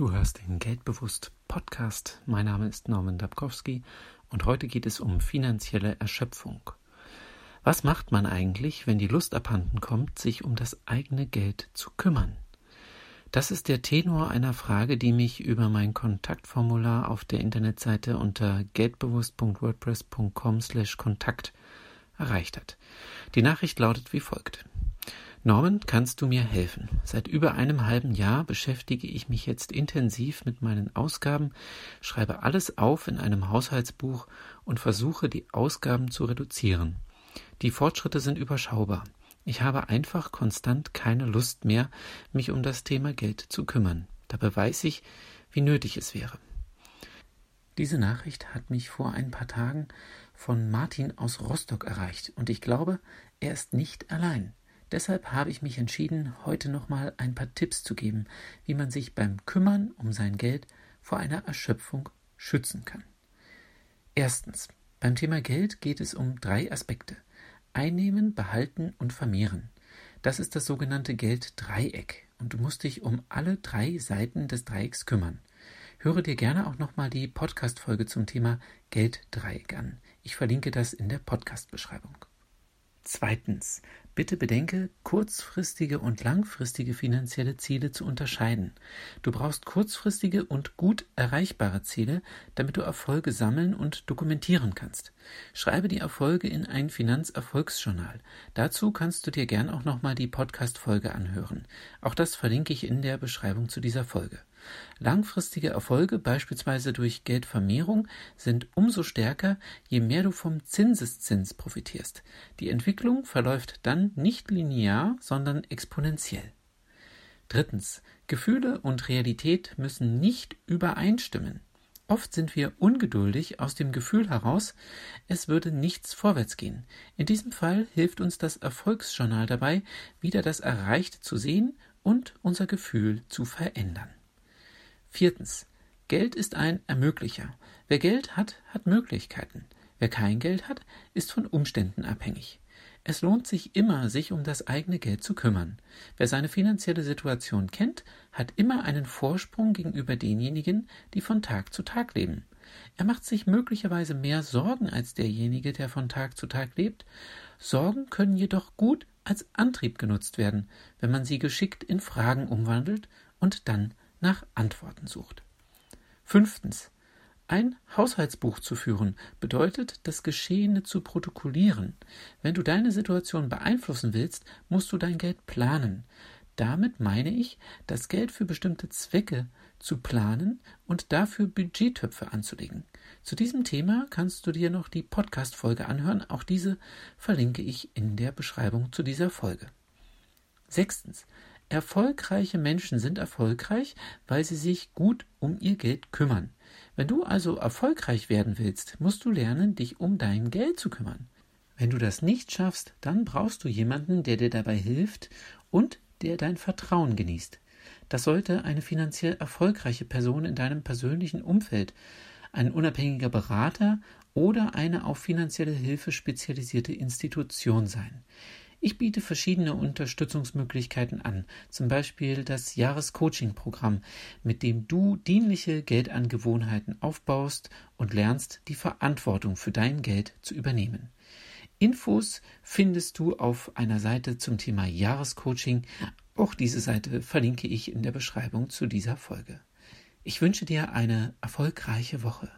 Du hörst den Geldbewusst Podcast. Mein Name ist Norman Dabkowski und heute geht es um finanzielle Erschöpfung. Was macht man eigentlich, wenn die Lust abhanden kommt, sich um das eigene Geld zu kümmern? Das ist der Tenor einer Frage, die mich über mein Kontaktformular auf der Internetseite unter geldbewusst.wordpress.com/kontakt erreicht hat. Die Nachricht lautet wie folgt: Norman, kannst du mir helfen? Seit über einem halben Jahr beschäftige ich mich jetzt intensiv mit meinen Ausgaben, schreibe alles auf in einem Haushaltsbuch und versuche, die Ausgaben zu reduzieren. Die Fortschritte sind überschaubar. Ich habe einfach konstant keine Lust mehr, mich um das Thema Geld zu kümmern. Dabei weiß ich, wie nötig es wäre. Diese Nachricht hat mich vor ein paar Tagen von Martin aus Rostock erreicht und ich glaube, er ist nicht allein. Deshalb habe ich mich entschieden, heute nochmal ein paar Tipps zu geben, wie man sich beim Kümmern um sein Geld vor einer Erschöpfung schützen kann. Erstens. Beim Thema Geld geht es um drei Aspekte. Einnehmen, behalten und vermehren. Das ist das sogenannte Gelddreieck und du musst dich um alle drei Seiten des Dreiecks kümmern. Höre dir gerne auch nochmal die Podcast-Folge zum Thema Gelddreieck an. Ich verlinke das in der Podcast-Beschreibung. Zweitens. Bitte bedenke, kurzfristige und langfristige finanzielle Ziele zu unterscheiden. Du brauchst kurzfristige und gut erreichbare Ziele, damit du Erfolge sammeln und dokumentieren kannst. Schreibe die Erfolge in ein Finanzerfolgsjournal. Dazu kannst du dir gern auch nochmal die Podcast-Folge anhören. Auch das verlinke ich in der Beschreibung zu dieser Folge. Langfristige Erfolge, beispielsweise durch Geldvermehrung, sind umso stärker, je mehr du vom Zinseszins profitierst. Die Entwicklung verläuft dann nicht linear, sondern exponentiell. Drittens. Gefühle und Realität müssen nicht übereinstimmen. Oft sind wir ungeduldig aus dem Gefühl heraus, es würde nichts vorwärts gehen. In diesem Fall hilft uns das Erfolgsjournal dabei, wieder das Erreichte zu sehen und unser Gefühl zu verändern. Viertens. Geld ist ein Ermöglicher. Wer Geld hat, hat Möglichkeiten. Wer kein Geld hat, ist von Umständen abhängig. Es lohnt sich immer, sich um das eigene Geld zu kümmern. Wer seine finanzielle Situation kennt, hat immer einen Vorsprung gegenüber denjenigen, die von Tag zu Tag leben. Er macht sich möglicherweise mehr Sorgen als derjenige, der von Tag zu Tag lebt. Sorgen können jedoch gut als Antrieb genutzt werden, wenn man sie geschickt in Fragen umwandelt und dann nach Antworten sucht. Fünftens. Ein Haushaltsbuch zu führen bedeutet, das Geschehene zu protokollieren. Wenn du deine Situation beeinflussen willst, musst du dein Geld planen. Damit meine ich, das Geld für bestimmte Zwecke zu planen und dafür Budgettöpfe anzulegen. Zu diesem Thema kannst du dir noch die Podcast-Folge anhören. Auch diese verlinke ich in der Beschreibung zu dieser Folge. Sechstens. Erfolgreiche Menschen sind erfolgreich, weil sie sich gut um ihr Geld kümmern. Wenn du also erfolgreich werden willst, musst du lernen, dich um dein Geld zu kümmern. Wenn du das nicht schaffst, dann brauchst du jemanden, der dir dabei hilft und der dein Vertrauen genießt. Das sollte eine finanziell erfolgreiche Person in deinem persönlichen Umfeld, ein unabhängiger Berater oder eine auf finanzielle Hilfe spezialisierte Institution sein. Ich biete verschiedene Unterstützungsmöglichkeiten an, zum Beispiel das Jahrescoaching-Programm, mit dem du dienliche Geldangewohnheiten aufbaust und lernst, die Verantwortung für dein Geld zu übernehmen. Infos findest du auf einer Seite zum Thema Jahrescoaching. Auch diese Seite verlinke ich in der Beschreibung zu dieser Folge. Ich wünsche dir eine erfolgreiche Woche.